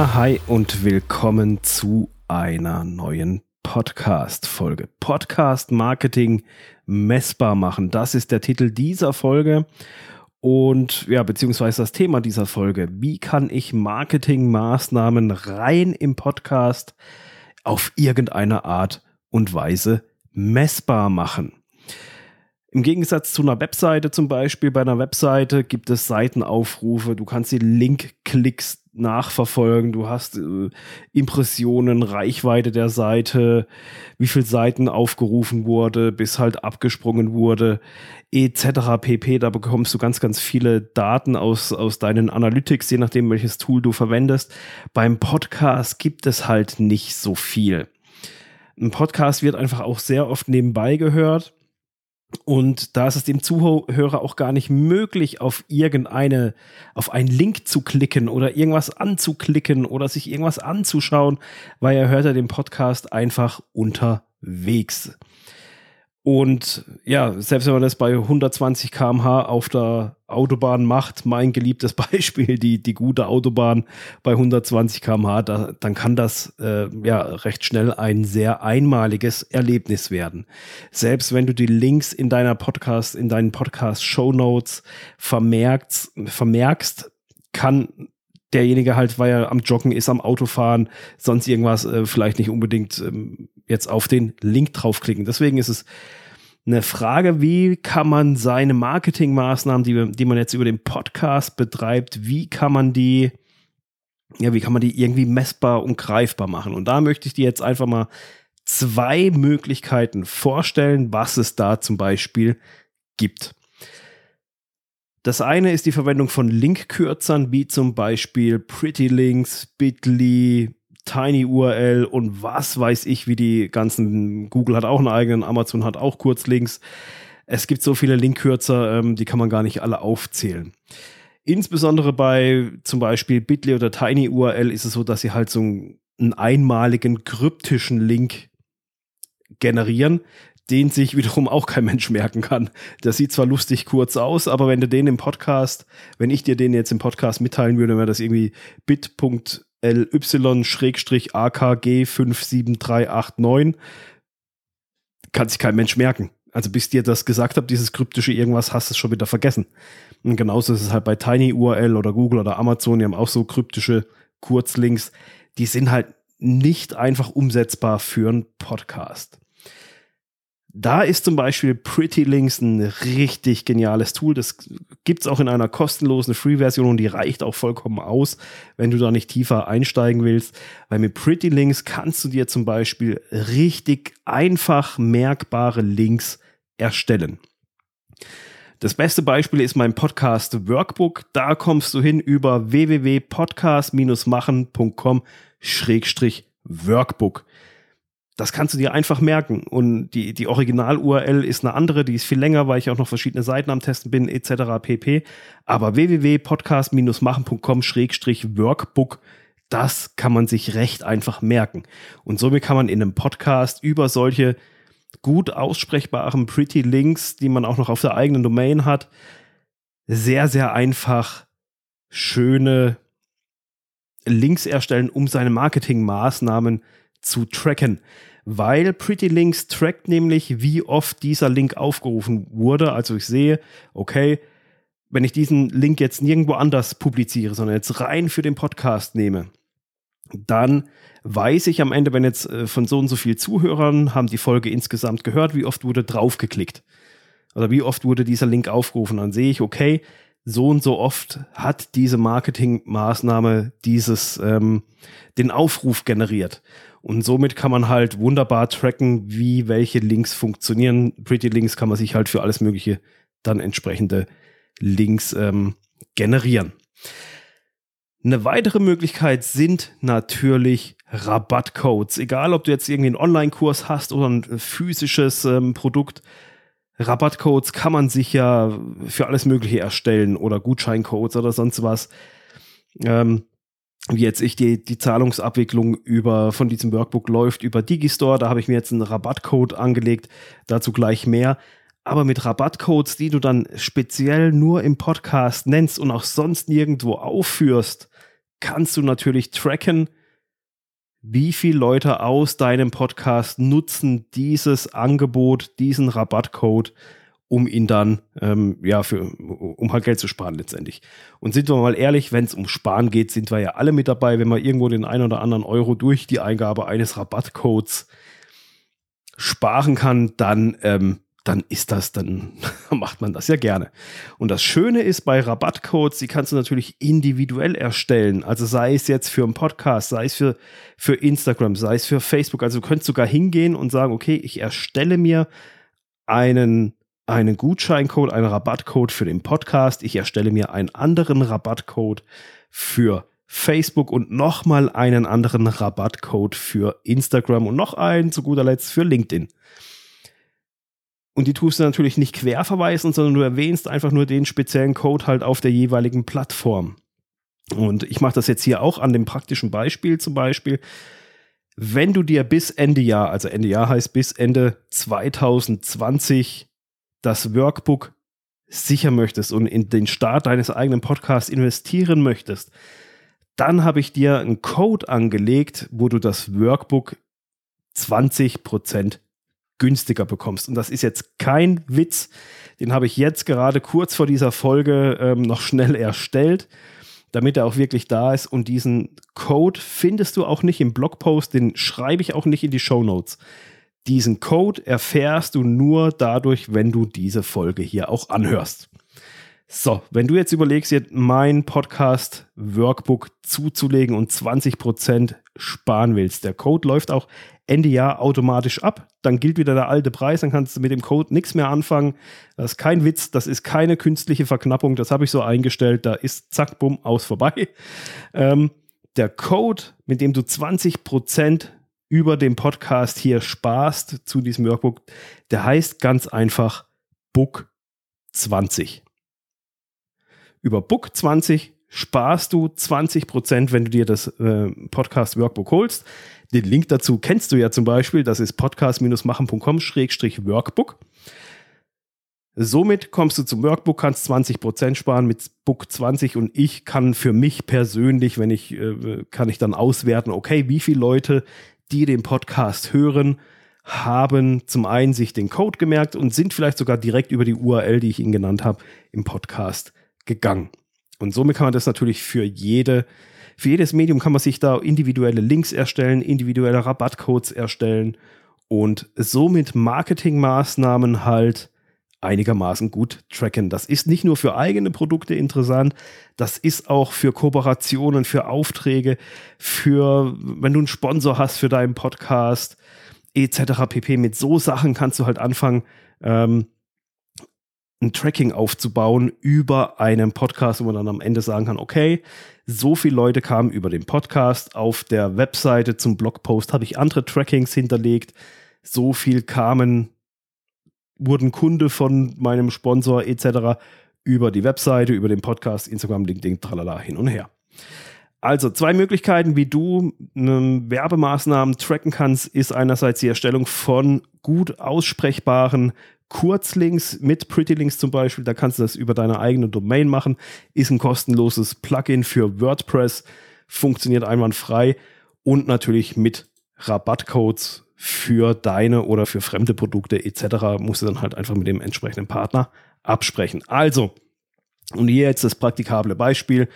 Hi und willkommen zu einer neuen Podcast-Folge. Podcast Marketing messbar machen. Das ist der Titel dieser Folge. Und ja, beziehungsweise das Thema dieser Folge. Wie kann ich Marketingmaßnahmen rein im Podcast auf irgendeine Art und Weise messbar machen? Im Gegensatz zu einer Webseite zum Beispiel, bei einer Webseite gibt es Seitenaufrufe, du kannst die Link-Klicks nachverfolgen, du hast äh, Impressionen, Reichweite der Seite, wie viele Seiten aufgerufen wurde, bis halt abgesprungen wurde, etc. pp. Da bekommst du ganz, ganz viele Daten aus, aus deinen Analytics, je nachdem, welches Tool du verwendest. Beim Podcast gibt es halt nicht so viel. Ein Podcast wird einfach auch sehr oft nebenbei gehört und da ist es dem Zuhörer auch gar nicht möglich, auf irgendeine, auf einen Link zu klicken oder irgendwas anzuklicken oder sich irgendwas anzuschauen, weil er hört ja den Podcast einfach unterwegs. Und ja, selbst wenn man das bei 120 km/h auf der Autobahn macht, mein geliebtes Beispiel, die, die gute Autobahn bei 120 km/h, da, dann kann das äh, ja recht schnell ein sehr einmaliges Erlebnis werden. Selbst wenn du die Links in deiner Podcast, in deinen Podcast-Show Notes vermerkst, vermerkst, kann derjenige halt, weil er am Joggen ist, am Autofahren, sonst irgendwas, äh, vielleicht nicht unbedingt ähm, jetzt auf den Link draufklicken. Deswegen ist es eine Frage, wie kann man seine Marketingmaßnahmen, die, die man jetzt über den Podcast betreibt, wie kann man die, ja, wie kann man die irgendwie messbar und greifbar machen? Und da möchte ich dir jetzt einfach mal zwei Möglichkeiten vorstellen, was es da zum Beispiel gibt. Das eine ist die Verwendung von Linkkürzern, wie zum Beispiel Pretty Links, Bitly, TinyURL und was weiß ich, wie die ganzen, Google hat auch einen eigenen, Amazon hat auch Kurzlinks. Es gibt so viele Linkkürzer, ähm, die kann man gar nicht alle aufzählen. Insbesondere bei zum Beispiel Bitly oder TinyURL ist es so, dass sie halt so einen einmaligen kryptischen Link generieren, den sich wiederum auch kein Mensch merken kann. Das sieht zwar lustig kurz aus, aber wenn du den im Podcast, wenn ich dir den jetzt im Podcast mitteilen würde, wäre das irgendwie bit.ly LY-AKG 57389 kann sich kein Mensch merken. Also bis dir das gesagt habe, dieses kryptische irgendwas, hast du es schon wieder vergessen. Und genauso ist es halt bei TinyURL oder Google oder Amazon, die haben auch so kryptische Kurzlinks. Die sind halt nicht einfach umsetzbar für einen Podcast. Da ist zum Beispiel Pretty Links ein richtig geniales Tool. Das gibt es auch in einer kostenlosen Free-Version und die reicht auch vollkommen aus, wenn du da nicht tiefer einsteigen willst. Weil mit Pretty Links kannst du dir zum Beispiel richtig einfach merkbare Links erstellen. Das beste Beispiel ist mein Podcast Workbook. Da kommst du hin über www.podcast-machen.com-workbook. Das kannst du dir einfach merken. Und die, die Original-URL ist eine andere, die ist viel länger, weil ich auch noch verschiedene Seiten am Testen bin, etc. pp. Aber www.podcast-machen.com-workbook, das kann man sich recht einfach merken. Und somit kann man in einem Podcast über solche gut aussprechbaren Pretty Links, die man auch noch auf der eigenen Domain hat, sehr, sehr einfach schöne Links erstellen, um seine Marketingmaßnahmen zu tracken weil Pretty Links trackt nämlich, wie oft dieser Link aufgerufen wurde. Also ich sehe, okay, wenn ich diesen Link jetzt nirgendwo anders publiziere, sondern jetzt rein für den Podcast nehme, dann weiß ich am Ende, wenn jetzt äh, von so und so vielen Zuhörern haben die Folge insgesamt gehört, wie oft wurde draufgeklickt. Oder wie oft wurde dieser Link aufgerufen. Dann sehe ich, okay, so und so oft hat diese Marketingmaßnahme dieses ähm, den Aufruf generiert. Und somit kann man halt wunderbar tracken, wie welche Links funktionieren. Pretty Links kann man sich halt für alles Mögliche dann entsprechende Links ähm, generieren. Eine weitere Möglichkeit sind natürlich Rabattcodes. Egal, ob du jetzt irgendwie einen Online-Kurs hast oder ein physisches ähm, Produkt. Rabattcodes kann man sich ja für alles Mögliche erstellen oder Gutscheincodes oder sonst was. Ähm, wie jetzt ich die, die Zahlungsabwicklung über von diesem Workbook läuft über Digistore. Da habe ich mir jetzt einen Rabattcode angelegt, dazu gleich mehr. Aber mit Rabattcodes, die du dann speziell nur im Podcast nennst und auch sonst nirgendwo aufführst, kannst du natürlich tracken, wie viele Leute aus deinem Podcast nutzen dieses Angebot, diesen Rabattcode, um ihn dann, ähm, ja, für, um halt Geld zu sparen letztendlich. Und sind wir mal ehrlich, wenn es um Sparen geht, sind wir ja alle mit dabei, wenn man irgendwo den einen oder anderen Euro durch die Eingabe eines Rabattcodes sparen kann, dann ähm, dann ist das, dann macht man das ja gerne. Und das Schöne ist bei Rabattcodes, die kannst du natürlich individuell erstellen. Also sei es jetzt für einen Podcast, sei es für, für Instagram, sei es für Facebook. Also du könntest sogar hingehen und sagen, okay, ich erstelle mir einen, einen Gutscheincode, einen Rabattcode für den Podcast. Ich erstelle mir einen anderen Rabattcode für Facebook und nochmal einen anderen Rabattcode für Instagram und noch einen zu guter Letzt für LinkedIn. Und die tust du natürlich nicht quer verweisen, sondern du erwähnst einfach nur den speziellen Code halt auf der jeweiligen Plattform. Und ich mache das jetzt hier auch an dem praktischen Beispiel zum Beispiel. Wenn du dir bis Ende Jahr, also Ende Jahr heißt bis Ende 2020, das Workbook sicher möchtest und in den Start deines eigenen Podcasts investieren möchtest, dann habe ich dir einen Code angelegt, wo du das Workbook 20% günstiger bekommst. Und das ist jetzt kein Witz. Den habe ich jetzt gerade kurz vor dieser Folge ähm, noch schnell erstellt, damit er auch wirklich da ist. Und diesen Code findest du auch nicht im Blogpost, den schreibe ich auch nicht in die Show Notes. Diesen Code erfährst du nur dadurch, wenn du diese Folge hier auch anhörst. So, wenn du jetzt überlegst, jetzt mein Podcast Workbook zuzulegen und 20% sparen willst, der Code läuft auch Ende Jahr automatisch ab. Dann gilt wieder der alte Preis, dann kannst du mit dem Code nichts mehr anfangen. Das ist kein Witz, das ist keine künstliche Verknappung, das habe ich so eingestellt. Da ist zack, bumm, aus vorbei. Ähm, der Code, mit dem du 20% über dem Podcast hier sparst zu diesem Workbook, der heißt ganz einfach Book 20. Über Book 20 sparst du 20%, wenn du dir das äh, Podcast Workbook holst. Den Link dazu kennst du ja zum Beispiel. Das ist podcast-machen.com-workbook. Somit kommst du zum Workbook, kannst 20% sparen mit Book 20 und ich kann für mich persönlich, wenn ich, äh, kann ich dann auswerten, okay, wie viele Leute, die den Podcast hören, haben zum einen sich den Code gemerkt und sind vielleicht sogar direkt über die URL, die ich Ihnen genannt habe, im Podcast gegangen. Und somit kann man das natürlich für jede für jedes Medium kann man sich da individuelle Links erstellen, individuelle Rabattcodes erstellen und somit Marketingmaßnahmen halt einigermaßen gut tracken. Das ist nicht nur für eigene Produkte interessant, das ist auch für Kooperationen, für Aufträge, für wenn du einen Sponsor hast für deinen Podcast etc. pp. Mit so Sachen kannst du halt anfangen, ähm, ein Tracking aufzubauen über einen Podcast, wo man dann am Ende sagen kann, okay, so viele Leute kamen über den Podcast. Auf der Webseite zum Blogpost habe ich andere Trackings hinterlegt. So viel kamen, wurden Kunde von meinem Sponsor etc. über die Webseite, über den Podcast, Instagram, LinkedIn, tralala, hin und her. Also zwei Möglichkeiten, wie du Werbemaßnahmen tracken kannst, ist einerseits die Erstellung von gut aussprechbaren Kurzlinks mit Pretty Links zum Beispiel. Da kannst du das über deine eigene Domain machen. Ist ein kostenloses Plugin für WordPress. Funktioniert einwandfrei. Und natürlich mit Rabattcodes für deine oder für fremde Produkte etc. musst du dann halt einfach mit dem entsprechenden Partner absprechen. Also, und hier jetzt das praktikable Beispiel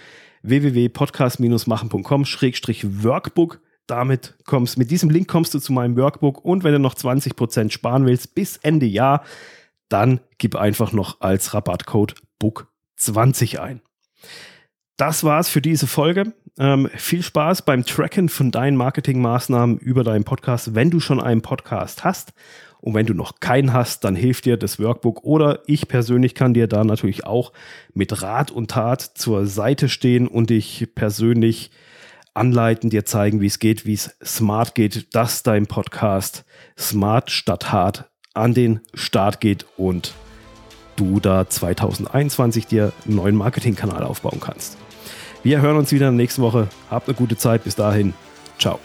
www.podcast-machen.com-workbook damit kommst, mit diesem Link kommst du zu meinem Workbook und wenn du noch 20% sparen willst bis Ende Jahr, dann gib einfach noch als Rabattcode BOOK20 ein. Das war's für diese Folge. Ähm, viel Spaß beim Tracken von deinen Marketingmaßnahmen über deinen Podcast, wenn du schon einen Podcast hast. Und wenn du noch keinen hast, dann hilft dir das Workbook oder ich persönlich kann dir da natürlich auch mit Rat und Tat zur Seite stehen und dich persönlich anleiten, dir zeigen, wie es geht, wie es smart geht, dass dein Podcast smart statt hart an den Start geht und du da 2021 dir einen neuen Marketingkanal aufbauen kannst. Wir hören uns wieder nächste Woche. Habt eine gute Zeit. Bis dahin. Ciao.